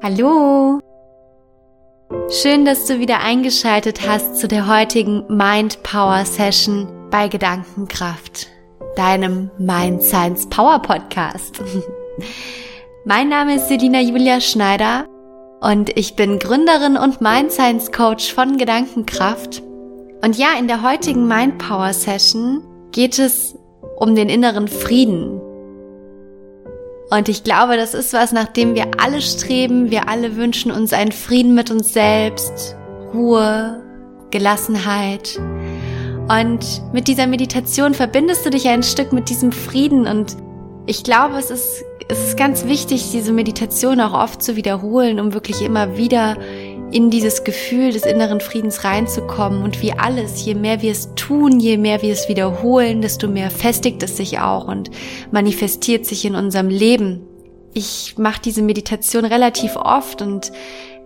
Hallo! Schön, dass du wieder eingeschaltet hast zu der heutigen Mind Power Session bei Gedankenkraft, deinem Mind Science Power Podcast. mein Name ist Selina Julia Schneider und ich bin Gründerin und Mind Science Coach von Gedankenkraft. Und ja, in der heutigen Mind Power Session geht es um den inneren Frieden, und ich glaube, das ist was, nach dem wir alle streben. Wir alle wünschen uns einen Frieden mit uns selbst, Ruhe, Gelassenheit. Und mit dieser Meditation verbindest du dich ein Stück mit diesem Frieden. Und ich glaube, es ist, es ist ganz wichtig, diese Meditation auch oft zu wiederholen, um wirklich immer wieder in dieses Gefühl des inneren Friedens reinzukommen. Und wie alles, je mehr wir es tun, je mehr wir es wiederholen, desto mehr festigt es sich auch und manifestiert sich in unserem Leben. Ich mache diese Meditation relativ oft und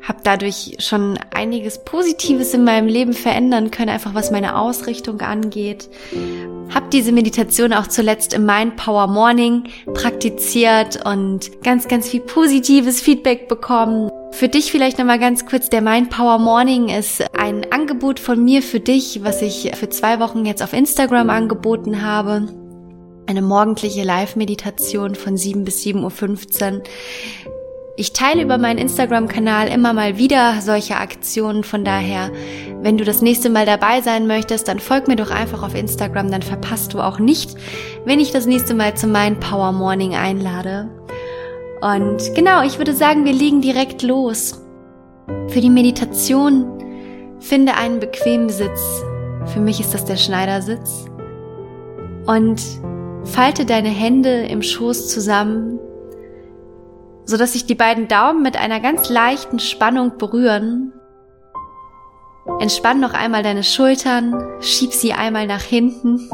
habe dadurch schon einiges Positives in meinem Leben verändern können, einfach was meine Ausrichtung angeht. Hab diese Meditation auch zuletzt im Mind Power Morning praktiziert und ganz, ganz viel positives Feedback bekommen. Für dich vielleicht nochmal ganz kurz, der Mind Power Morning ist ein Angebot von mir für dich, was ich für zwei Wochen jetzt auf Instagram angeboten habe. Eine morgendliche Live-Meditation von 7 bis 7.15 Uhr. Ich teile über meinen Instagram-Kanal immer mal wieder solche Aktionen. Von daher, wenn du das nächste Mal dabei sein möchtest, dann folg mir doch einfach auf Instagram, dann verpasst du auch nicht, wenn ich das nächste Mal zu meinem Power Morning einlade. Und genau, ich würde sagen, wir legen direkt los. Für die Meditation finde einen bequemen Sitz. Für mich ist das der Schneidersitz. Und falte deine Hände im Schoß zusammen, so dass sich die beiden Daumen mit einer ganz leichten Spannung berühren. Entspann noch einmal deine Schultern, schieb sie einmal nach hinten.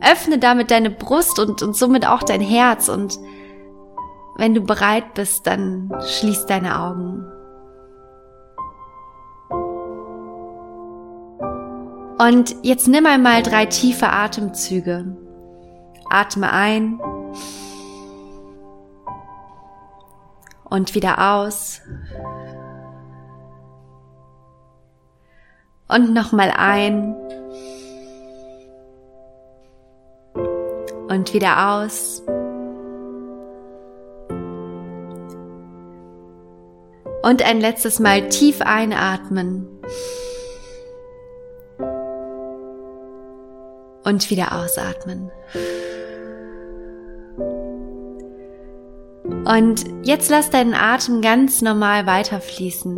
Öffne damit deine Brust und, und somit auch dein Herz und wenn du bereit bist, dann schließ deine Augen. Und jetzt nimm einmal drei tiefe Atemzüge. Atme ein und wieder aus. Und nochmal ein und wieder aus. Und ein letztes Mal tief einatmen. Und wieder ausatmen. Und jetzt lass deinen Atem ganz normal weiterfließen.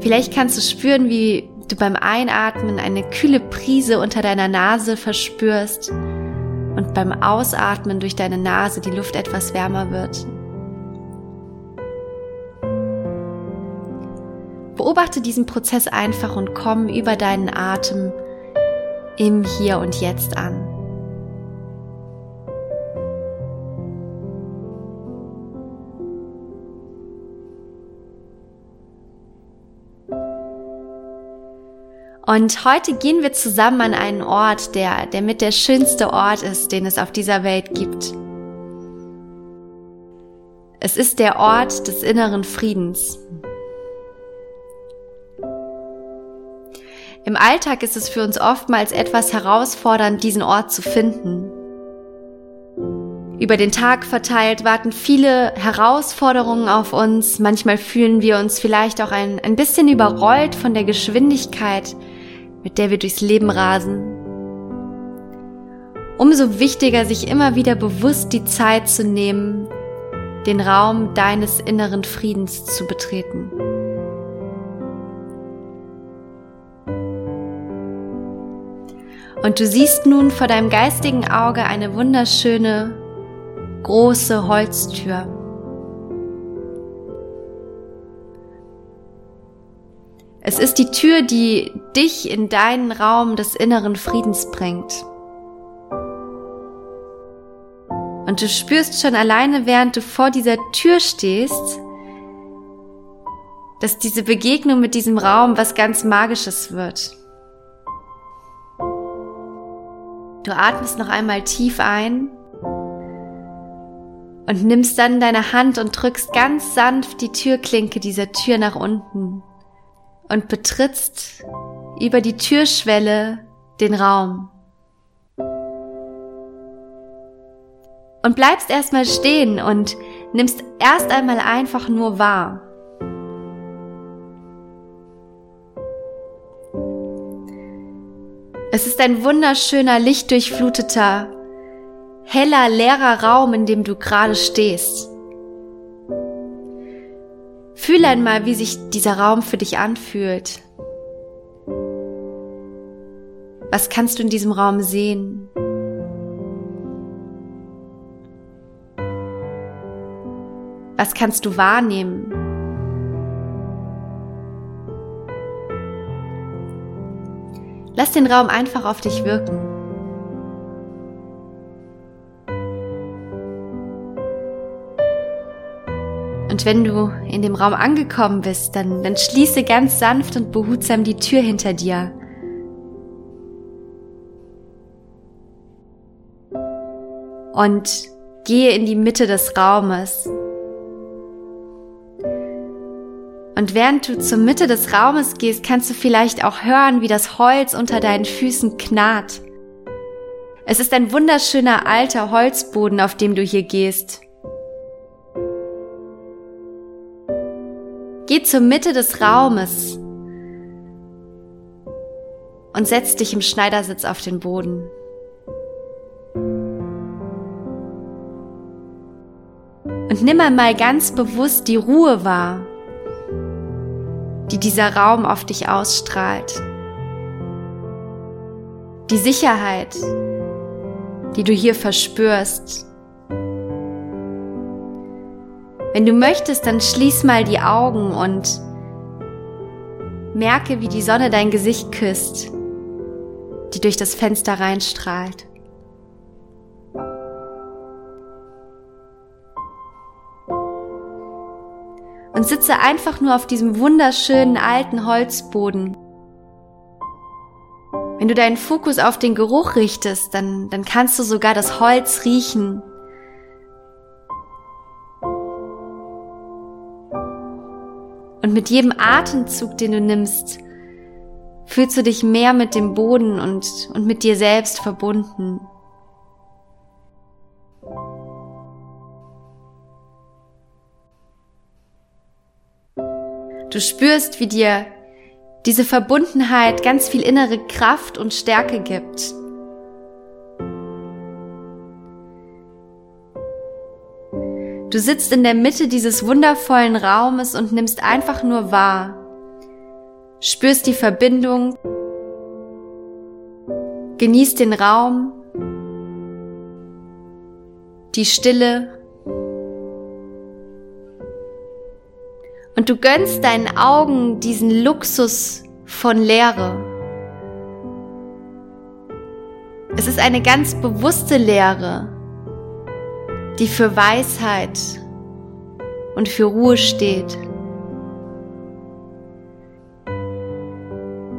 Vielleicht kannst du spüren, wie du beim Einatmen eine kühle Prise unter deiner Nase verspürst und beim Ausatmen durch deine Nase die Luft etwas wärmer wird. Beobachte diesen Prozess einfach und komm über deinen Atem im Hier und Jetzt an. Und heute gehen wir zusammen an einen Ort, der, der mit der schönste Ort ist, den es auf dieser Welt gibt. Es ist der Ort des inneren Friedens. Im Alltag ist es für uns oftmals etwas herausfordernd, diesen Ort zu finden. Über den Tag verteilt warten viele Herausforderungen auf uns. Manchmal fühlen wir uns vielleicht auch ein, ein bisschen überrollt von der Geschwindigkeit, mit der wir durchs Leben rasen. Umso wichtiger, sich immer wieder bewusst die Zeit zu nehmen, den Raum deines inneren Friedens zu betreten. Und du siehst nun vor deinem geistigen Auge eine wunderschöne, große Holztür. Es ist die Tür, die dich in deinen Raum des inneren Friedens bringt. Und du spürst schon alleine, während du vor dieser Tür stehst, dass diese Begegnung mit diesem Raum was ganz Magisches wird. Du atmest noch einmal tief ein Und nimmst dann deine Hand und drückst ganz sanft die Türklinke dieser Tür nach unten und betrittst über die Türschwelle den Raum. Und bleibst erstmal stehen und nimmst erst einmal einfach nur wahr. Es ist ein wunderschöner, lichtdurchfluteter, heller, leerer Raum, in dem du gerade stehst. Fühl einmal, wie sich dieser Raum für dich anfühlt. Was kannst du in diesem Raum sehen? Was kannst du wahrnehmen? Lass den Raum einfach auf dich wirken. Und wenn du in dem Raum angekommen bist, dann, dann schließe ganz sanft und behutsam die Tür hinter dir. Und gehe in die Mitte des Raumes Und während du zur Mitte des Raumes gehst, kannst du vielleicht auch hören, wie das Holz unter deinen Füßen knarrt. Es ist ein wunderschöner alter Holzboden, auf dem du hier gehst. Geh zur Mitte des Raumes und setz dich im Schneidersitz auf den Boden. Und nimm einmal ganz bewusst die Ruhe wahr die dieser Raum auf dich ausstrahlt. Die Sicherheit, die du hier verspürst. Wenn du möchtest, dann schließ mal die Augen und merke, wie die Sonne dein Gesicht küsst, die durch das Fenster reinstrahlt. und sitze einfach nur auf diesem wunderschönen alten Holzboden. Wenn du deinen Fokus auf den Geruch richtest, dann, dann kannst du sogar das Holz riechen. Und mit jedem Atemzug, den du nimmst, fühlst du dich mehr mit dem Boden und, und mit dir selbst verbunden. Du spürst, wie dir diese Verbundenheit ganz viel innere Kraft und Stärke gibt. Du sitzt in der Mitte dieses wundervollen Raumes und nimmst einfach nur wahr. Spürst die Verbindung, genießt den Raum, die Stille Und du gönnst deinen Augen diesen Luxus von Leere. Es ist eine ganz bewusste Lehre, die für Weisheit und für Ruhe steht,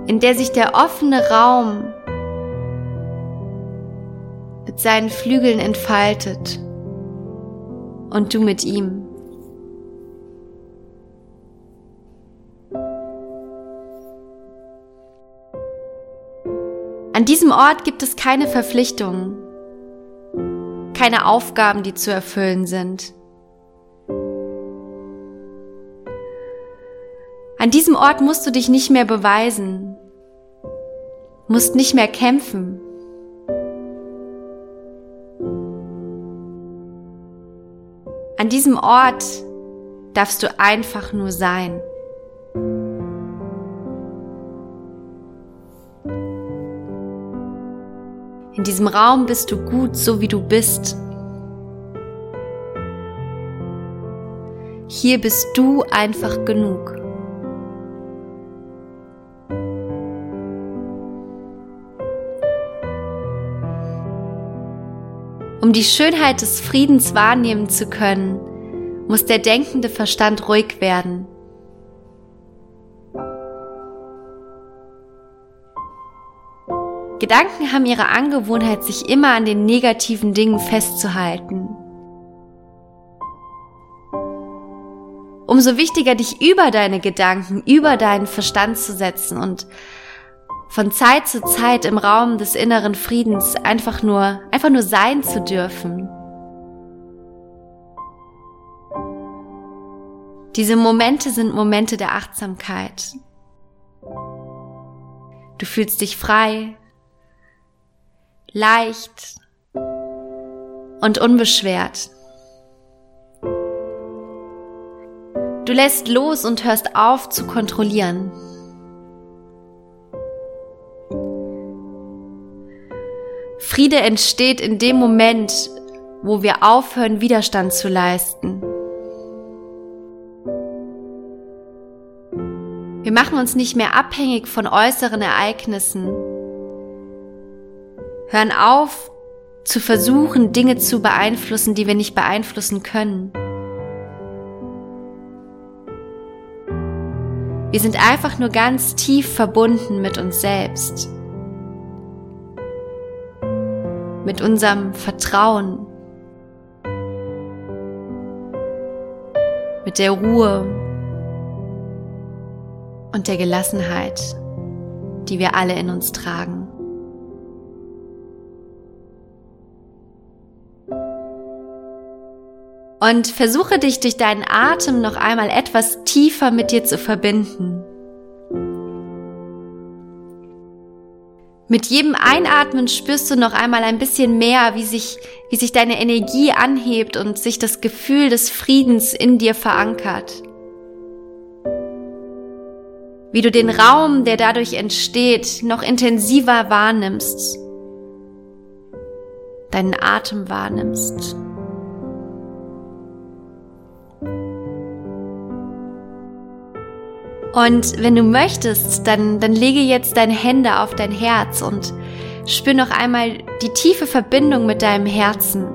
in der sich der offene Raum mit seinen Flügeln entfaltet und du mit ihm. An diesem Ort gibt es keine Verpflichtungen, keine Aufgaben, die zu erfüllen sind. An diesem Ort musst du dich nicht mehr beweisen, musst nicht mehr kämpfen. An diesem Ort darfst du einfach nur sein. In diesem Raum bist du gut, so wie du bist. Hier bist du einfach genug. Um die Schönheit des Friedens wahrnehmen zu können, muss der denkende Verstand ruhig werden. Gedanken haben ihre Angewohnheit, sich immer an den negativen Dingen festzuhalten. umso wichtiger, dich über deine Gedanken, über deinen Verstand zu setzen und von Zeit zu Zeit im Raum des inneren Friedens einfach nur, einfach nur sein zu dürfen. Diese Momente sind Momente der Achtsamkeit. Du fühlst dich frei, leicht und unbeschwert. Du lässt los und hörst auf zu kontrollieren. Friede entsteht in dem Moment, wo wir aufhören, Widerstand zu leisten. Wir machen uns nicht mehr abhängig von äußeren Ereignissen. Hören auf, zu versuchen, Dinge zu beeinflussen, die wir nicht beeinflussen können. Wir sind einfach nur ganz tief verbunden mit uns selbst. Mit unserem Vertrauen. Mit der Ruhe und der Gelassenheit, die wir alle in uns tragen. Und versuche dich durch deinen Atem noch einmal etwas tiefer mit dir zu verbinden. Mit jedem Einatmen spürst du noch einmal ein bisschen mehr, wie sich, wie sich deine Energie anhebt und sich das Gefühl des Friedens in dir verankert. Wie du den Raum, der dadurch entsteht, noch intensiver wahrnimmst. Deinen Atem wahrnimmst. Und wenn du möchtest, dann, dann lege jetzt deine Hände auf dein Herz und spür noch einmal die tiefe Verbindung mit deinem Herzen.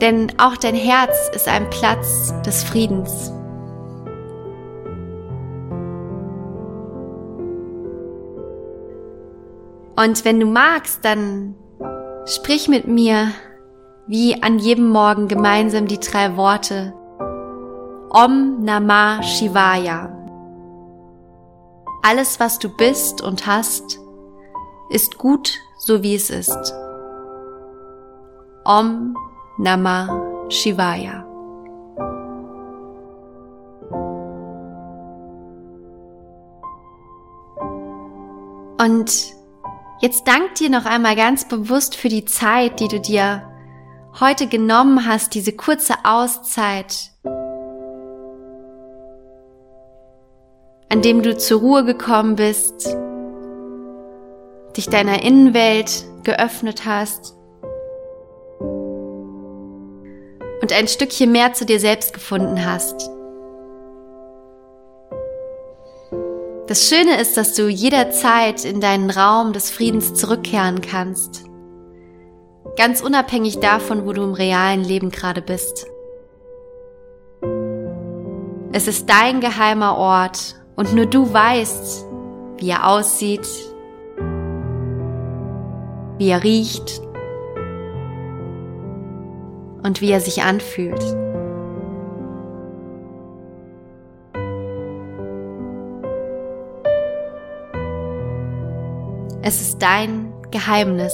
Denn auch dein Herz ist ein Platz des Friedens. Und wenn du magst, dann sprich mit mir wie an jedem Morgen gemeinsam die drei Worte Om Namah Shivaya. Alles, was du bist und hast, ist gut, so wie es ist. Om Namah Shivaya. Und jetzt dank dir noch einmal ganz bewusst für die Zeit, die du dir heute genommen hast, diese kurze Auszeit an dem du zur Ruhe gekommen bist, dich deiner Innenwelt geöffnet hast und ein Stückchen mehr zu dir selbst gefunden hast. Das Schöne ist, dass du jederzeit in deinen Raum des Friedens zurückkehren kannst. Ganz unabhängig davon, wo du im realen Leben gerade bist. Es ist dein geheimer Ort, und nur du weißt, wie er aussieht, wie er riecht und wie er sich anfühlt. Es ist dein Geheimnis.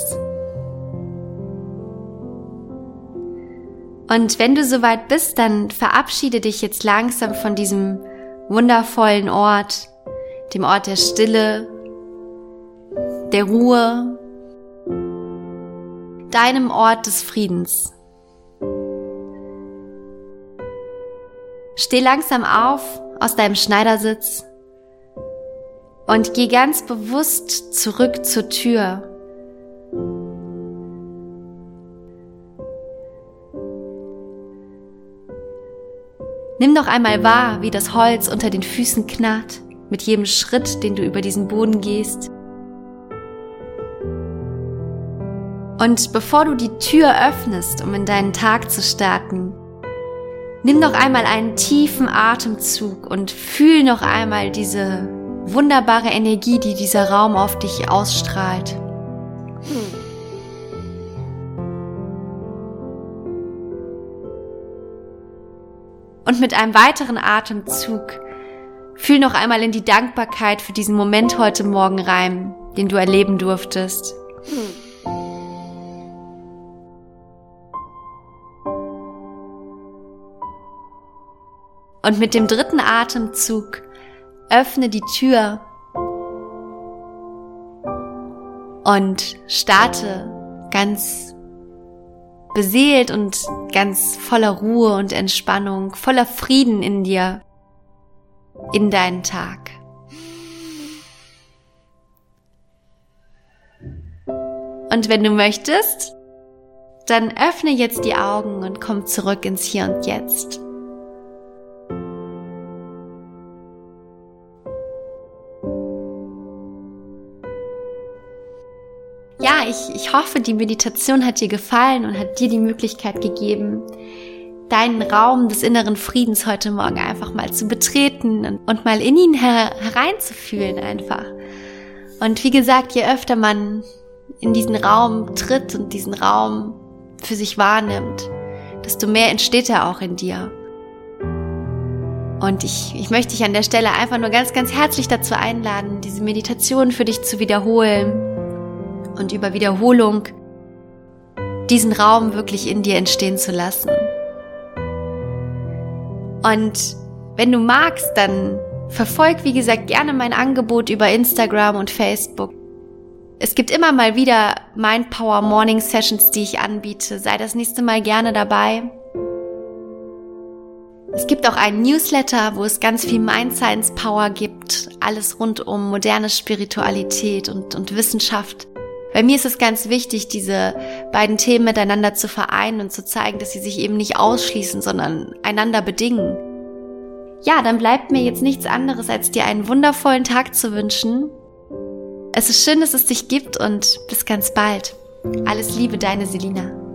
Und wenn du soweit bist, dann verabschiede dich jetzt langsam von diesem wundervollen Ort, dem Ort der Stille, der Ruhe, deinem Ort des Friedens. Steh langsam auf aus deinem Schneidersitz und geh ganz bewusst zurück zur Tür Nimm noch einmal wahr, wie das Holz unter den Füßen knarrt, mit jedem Schritt, den du über diesen Boden gehst. Und bevor du die Tür öffnest, um in deinen Tag zu starten, nimm noch einmal einen tiefen Atemzug und fühl noch einmal diese wunderbare Energie, die dieser Raum auf dich ausstrahlt. Und mit einem weiteren Atemzug fühl noch einmal in die Dankbarkeit für diesen Moment heute Morgen rein, den du erleben durftest. Und mit dem dritten Atemzug öffne die Tür und starte ganz beseelt und ganz voller Ruhe und Entspannung, voller Frieden in dir, in deinen Tag. Und wenn du möchtest, dann öffne jetzt die Augen und komm zurück ins Hier und Jetzt. Ja, ich, ich hoffe, die Meditation hat dir gefallen und hat dir die Möglichkeit gegeben, deinen Raum des inneren Friedens heute Morgen einfach mal zu betreten und, mal in ihn her hereinzufühlen einfach. Und wie gesagt, je öfter man in diesen Raum tritt und diesen Raum für sich wahrnimmt, desto mehr entsteht er auch in dir. Und ich, ich möchte dich an der Stelle einfach nur ganz, ganz herzlich dazu einladen, diese Meditation für dich zu wiederholen und über Wiederholung diesen Raum wirklich in dir entstehen zu lassen. Und wenn du magst, dann verfolg, wie gesagt, gerne mein Angebot über Instagram und Facebook. Es gibt immer mal wieder Mind Power Morning Sessions, die ich anbiete. Sei das nächste Mal gerne dabei. Es gibt auch einen Newsletter, wo es ganz viel Mind Science Power gibt. Alles rund um moderne Spiritualität und, und Wissenschaft. Bei mir ist es ganz wichtig, diese beiden Themen miteinander zu vereinen und zu zeigen, dass sie sich eben nicht ausschließen, sondern einander bedingen. Ja, dann bleibt mir jetzt nichts anderes, als dir einen wundervollen Tag zu wünschen. Es ist schön, dass es dich gibt und bis ganz bald. Alles Liebe, deine Selina.